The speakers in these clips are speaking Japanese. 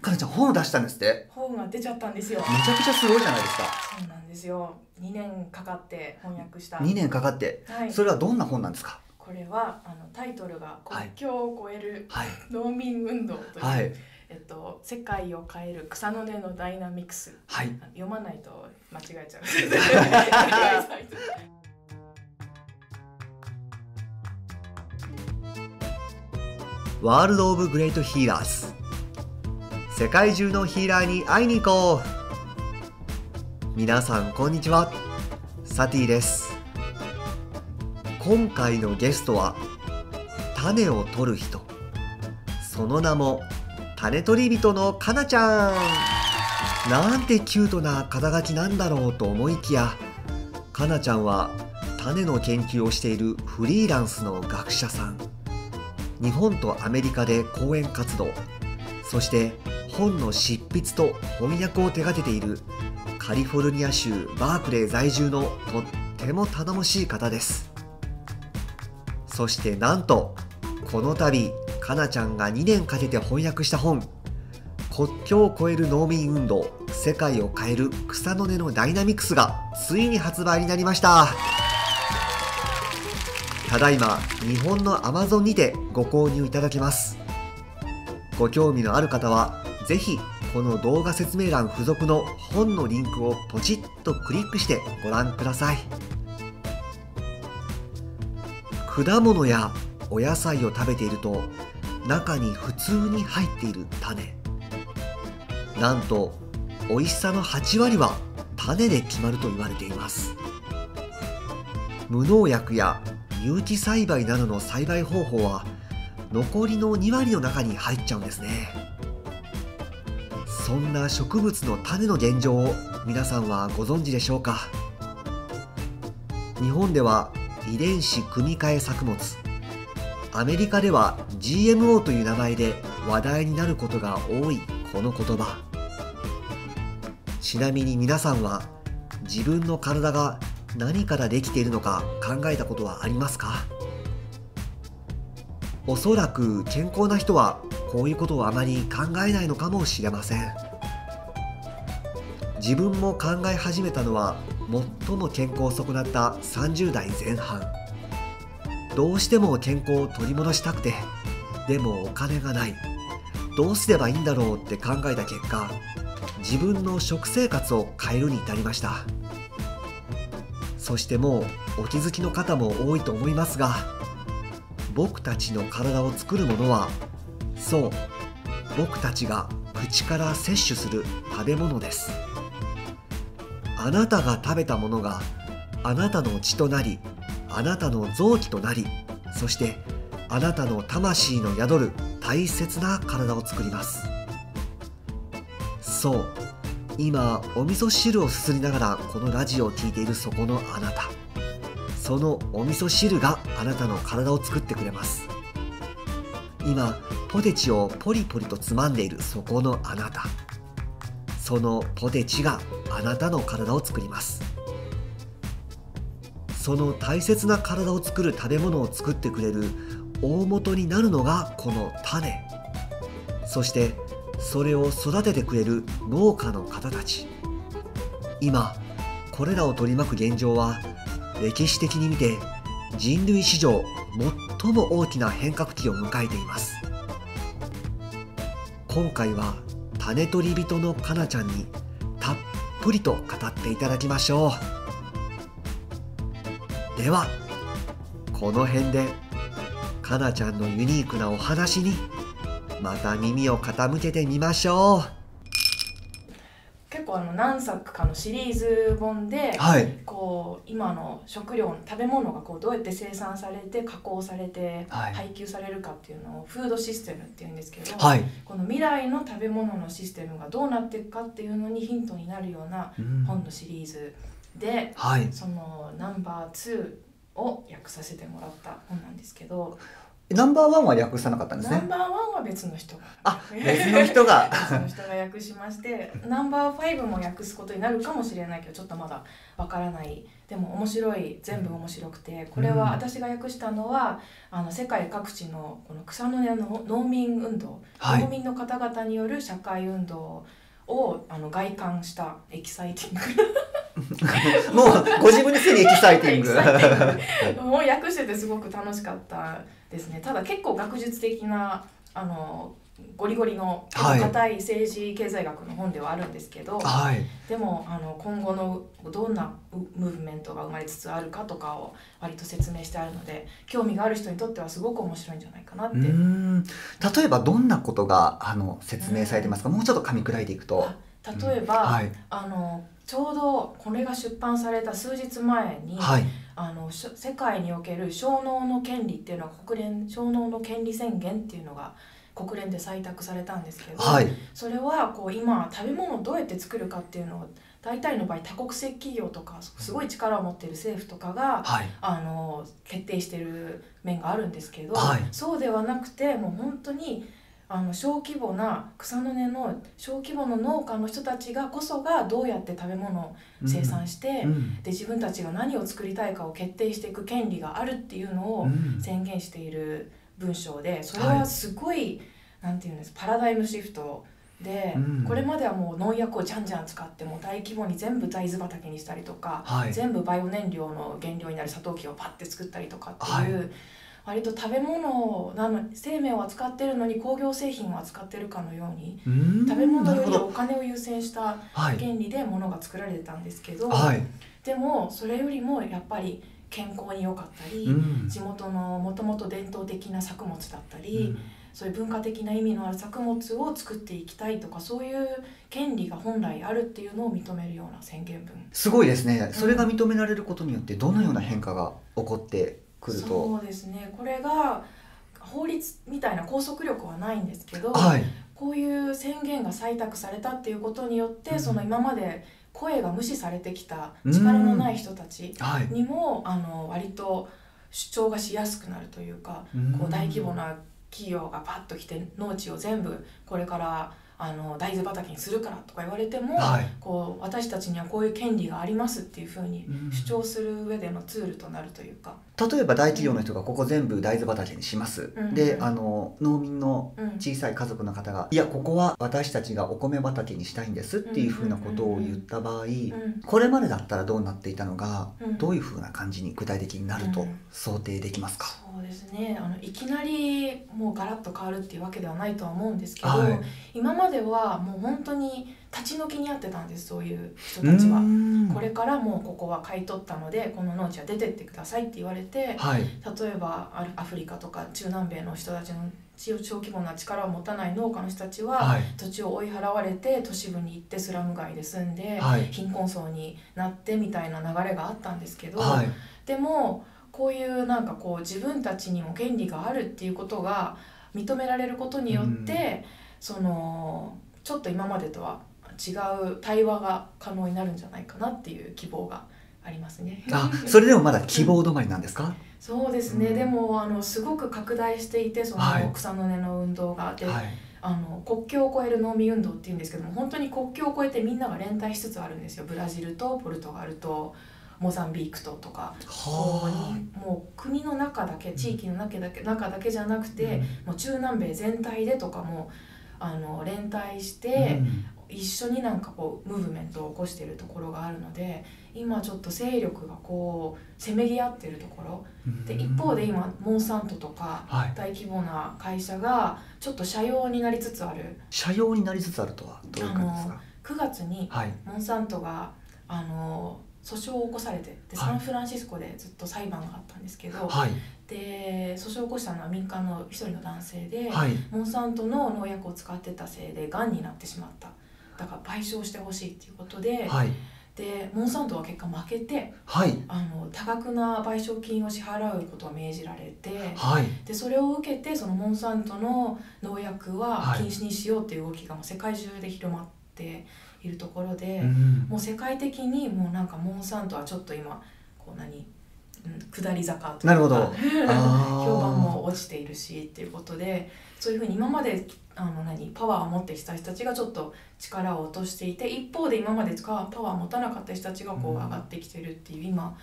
かなちゃん本を出したんですって。本が出ちゃったんですよ。めちゃくちゃすごいじゃないですか。そうなんですよ。2年かかって翻訳した。2年かかって。はい。それはどんな本なんですか？これはあのタイトルが「国境を越えるはい。農民運動」という、はい。えっと、世界を変える草の根のダイナミクス。はい。読まないと間違えちゃう。ワールド・オブ・グレート・ヒーラーズ世界中のヒーラーに会いに行こう。皆さんこんにちは。サティです。今回のゲストは種を取る人。その名も種取り人のかなちゃん。なんてキュートな肩書きなんだろうと思いきやかなちゃんは種の研究をしているフリーランスの学者さん。日本とアメリカで講演活動。そして本の執筆と翻訳を手掛けているカリフォルニア州バークレー在住のとっても頼もしい方です。そしてなんとこの度かなちゃんが2年かけて翻訳した本「国境を越える農民運動世界を変える草の根のダイナミクス」がついに発売になりました。ただいま日本の Amazon にてご購入いただけます。ご興味のある方はぜひこの動画説明欄付属の本のリンクをポチッとクリックしてご覧ください。果物やお野菜を食べていると中に普通に入っている種。なんと美味しさの8割は種で決まると言われています。無農薬や有機栽培などの栽培方法は残りの2割の中に入っちゃうんですね。そんな植物の種の現状を皆さんはご存知でしょうか？日本では遺伝子組み換え作物アメリカでは GMO という名前で話題になることが多いこの言葉。ちなみに皆さんは自分の体が何からできているのか考えたことはありますか？おそらく健康な人はこういうことをあまり考えないのかもしれません。自分も考え始めたのは最も健康を損なった30代前半どうしても健康を取り戻したくてでもお金がない。どうすればいいんだろうって考えた結果自分の食生活を変えるに至りました。そしてもうお気づきの方も多いと思いますが僕たちの体を作るものはそう。僕たちが口から摂取する食べ物です。あなたが食べたものがあなたの血となりあなたの臓器となりそしてあなたの魂の宿る大切な体を作ります。そう。今お味噌汁をすすりながらこのラジオを聴いているそこのあなた。そのお味噌汁があなたの体を作ってくれます。今ポテチをポリポリとつまんでいるそこのあなた。そのポテチがあなたの体を作ります。その大切な体を作る食べ物を作ってくれる大元になるのがこの種。そしてそれを育ててくれる農家の方たち。今これらを取り巻く現状は歴史的に見て人類史上最も大きな変革期を迎えています。今回は種取り人のかなちゃんにたっぷりと語っていただきましょう。ではこの辺でかなちゃんのユニークなお話にまた耳を傾けてみましょう。結構あの何作かのシリーズ本で、うはい。こう今の食料食べ物がこうどうやって生産されて加工されてはい。配給されるかっていうのをフードシステムっていうんですけど、はい、この未来の食べ物のシステムがどうなっていくかっていうのにヒントになるようなうん。本のシリーズではい。そのナンバー2を訳させてもらった本なんですけどナンバーワンは訳さなかったんですね？ナンバーワンは別の人。があ別の人が。別の人が訳しましてナンバーファイブも訳すことになるかもしれないけどちょっとまだわからない。でも面白い全部面白くてこれは私が訳したのはあの世界各地のこの草の根の農民運動、はい。農民の方々による社会運動をあの概観したエキサイティング。もうご自分ですでにエキサイティング。エキサイティング。もう訳しててすごく楽しかったですね。ただ結構学術的なあのゴリゴリのはい。硬い政治経済学の本ではあるんですけど、はい。でもあの今後のどんなムーブメントが生まれつつあるかとかを割と説明してあるので興味がある人にとってはすごく面白いんじゃないかなって。例えばどんなことがあの説明されてますか、もうちょっと噛み砕いていくと。例えば、はい。あのちょうどこれが出版された数日前に、はいあの世界における小脳の権利っていうのは国連小脳の権利宣言っていうのが国連で採択されたんですけど、はい。それはこう今食べ物をどうやって作るかっていうのを大体の場合多国籍企業とかすごい力を持っている政府とかがはい。あの決定してる面があるんですけど、はい。そうではなくてもう本当にあの小規模な草の根の小規模の農家の人たちがこそがどうやって食べ物を生産して、うん。で自分たちが何を作りたいかを決定していく権利があるっていうのをうん。宣言している文章でそれははいすごい、なんていうんですパラダイムシフトで、うん。これまではもう農薬をじゃんじゃん使ってもう大規模に全部大豆畑にしたりとか、はい。全部バイオ燃料の原料になるサトウキをパッて作ったりとかっていう、割と食べ物なの生命を扱ってるのに工業製品を扱ってるかのように食べ物よりお金を優先したはい。原理で物が作られてたんですけど、はい。でもそれよりもやっぱり健康に良かったり、うん。地元のもともと伝統的な作物だったうり、ん。そういう文化的な意味のある作物を作っていきたいとかそういう権利が本来あるっていうのを認めるような宣言文。すごいですね。それが認められることによってどのような変化が起こってくると、そうですね。これが法律みたいな拘束力はないんですけど、はい。こういう宣言が採択されたっていうことによって、うん。その今まで声が無視されてきた力のない人たちはい。にも、あの割と主張がしやすくなるというか、こう大規模な企業がパッと来て農地を全部これからあの大豆畑にするからとか言われても、はい。こう私たちにはこういう権利がありますっていうふうにうん。主張する上でのツールとなるというか、例えば大企業の人がここ全部大豆畑にします、うん。であの農民のうん。小さい家族の方が「いやここは私たちがお米畑にしたいんです」っていうふうなことを言った場合、うんこれまでだったらどうなっていたのが、うん。どういうふうな感じに具体的になるとうん。想定できますか、そうですね。あのいきなりもうガラッと変わるっていうわけではないとは思うんですけど、はい。今まではもう本当に立ち退きにあってたんですそういう人たちは。これからもうここは買い取ったのでこの農地は出てってくださいって言われてはい。例えばアフリカとか中南米の人たちの小小規模な力を持たない農家の人たちは、はい。土地を追い払われて都市部に行ってスラム街で住んで、はい。貧困層になってみたいな流れがあったんですけど、はい。でもこういうなんかこう自分たちにも権利があるっていうことが認められることによって、そのちょっと今までとは違う対話が可能になるんじゃないかなっていう希望がありますね。あそれでもまだ希望止まりなんですか、そうですね、うん。でもあのすごく拡大していてそのはい。草の根の運動が、ではい。あの国境を越える農民運動っていうんですけども本当に国境を越えてみんなが連帯しつつあるんですよ。ブラジルとポルトガルとモザンビークととか。はにもう国の中だけ地域の中だけ中だけじゃなくて、うん。もう中南米全体でとかもあの連帯しあて、うん一緒になんかこうムーブメントを起こしているところがあるので今ちょっと勢力がこうせめぎ合ってるところ。で一方で今モンサントとかはい、大規模な会社がちょっと社用になりつつある。社用になりつつあるとはどういう感じですか？9月にはい。モンサントがあの訴訟を起こされてではい。サンフランシスコでずっと裁判があったんですけど、はい。で訴訟を起こしたのは民間の一人の男性で、はい。モンサントの農薬を使ってたせいでがんになってしまっただから賠償してほしいっていうことで,、はい。でモンサントは結果負けてはい。あの多額な賠償金を支払うことが命じられてはい。でそれを受けてそのモンサントの農薬ははい。禁止にしようっていう動きがもう世界中で広まっているところで、うん。もう世界的にもうなんかモンサントはちょっと今こう何うん下り坂というかなるほど。評判も落ちているしっていうことでそういうふうに今まであの何パワーを持ってきた人たちがちょっと力を落としていて一方で今までパワーを持たなかった人たちがこううん。上がってきてるっていう今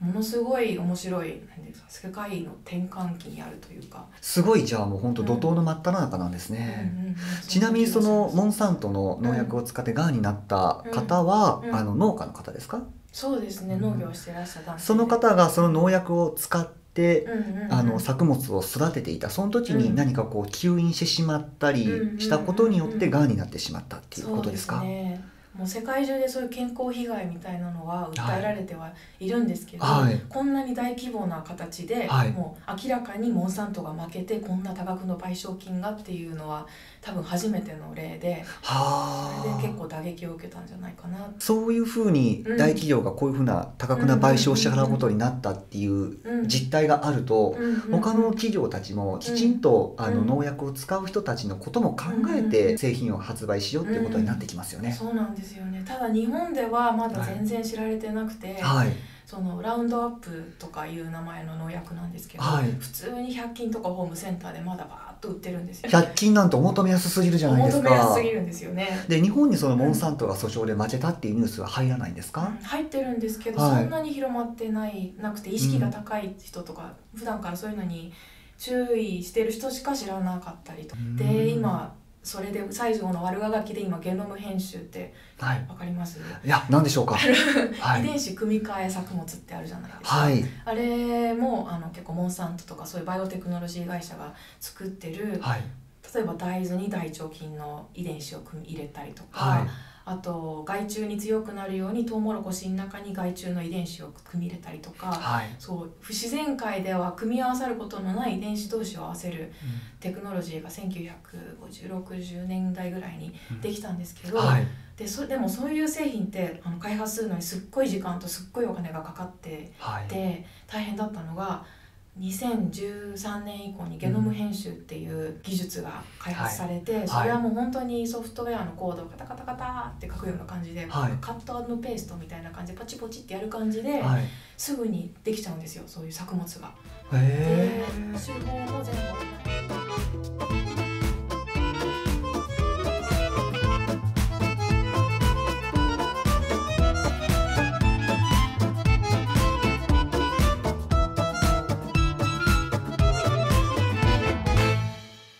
ものすごい面白い何ですか世界の転換期にあるというか、すごいじゃあもう本当怒涛の真っ只中なんですね、うん。うんうんちなみにそのモんンサントの農薬を使ってがんになった方は、うん。うん。あの農家の方ですか、そうですね農業をしてらっしゃったその方がその農薬を使って、うんうんうんあの作物を育てていた。その時にうん。何かこう吸引してしまったりしたことによってがんになってしまったっていうことですか、ね。もう世界中でそういう健康被害みたいなのは訴えられてはいるんですけど、はい。ここんなに大規模な形で、はい。もう明らかにモンサントが負けてこんな多額の賠償金がっていうのは多分初めての例ではそれで結あ構打撃を受けたんじゃないかな。そういうふうに大企業がこういうふうな多額な賠償を支払うことになったっていううん。実態があると、他の企業たちもきちんと、あのうん。農薬を使う人たちのことも考えて製品を発売しようっていうことになってきますよね。そうなんですよね。ただ日本ではまだ全然知られてなくて、はい、そのラウンドアップとかいう名前の農薬なんですけど、はい。普通に100均とかホームセンターでまだバーッと売ってるんですよ100均なんてお求めやすすぎるじゃないです求めやすかすぎるんですよね。で日本にそのモンサントが訴訟で負けたっていうニュースは入らないんですか、入ってるんですけど、はい。そんなに広まってないなくて意識が高い人とか、普段からそういうのに注意してる人しか知らなかったりと。うん。で今それで西条の悪あがきで今ゲノム編集ってはい。わかります、いや何でしょうか？はい。遺伝子組み換え作物ってあるじゃないですか、はい。あれもあの結構モンサントとかそういうバイオテクノロジー会社が作ってるはい。例えば大豆に大腸菌の遺伝子を組み入れたりとか、はいあと害虫に強くなるようにトウモロコシの中に害虫の遺伝子を組み入れたりとか、はい、そう不自然界では組み合わさることのない遺伝子同士を合わせるテクノロジーが195060年代ぐらいにできたんですけど、はい。でそでもそういう製品ってあの開発するのにすっごい時間とすっごいお金がかかってはい。で大変だったのが2013年以降にゲノム編集っていう技術が開発されて、い。それはもう本当にソフトウェアのコードをカタカタカタって書くような感じで、はい。カットペーストみたいな感じでポチポチってやる感じで、はい。すぐにできちゃうんですよそういう作物が。でへえ手法も全部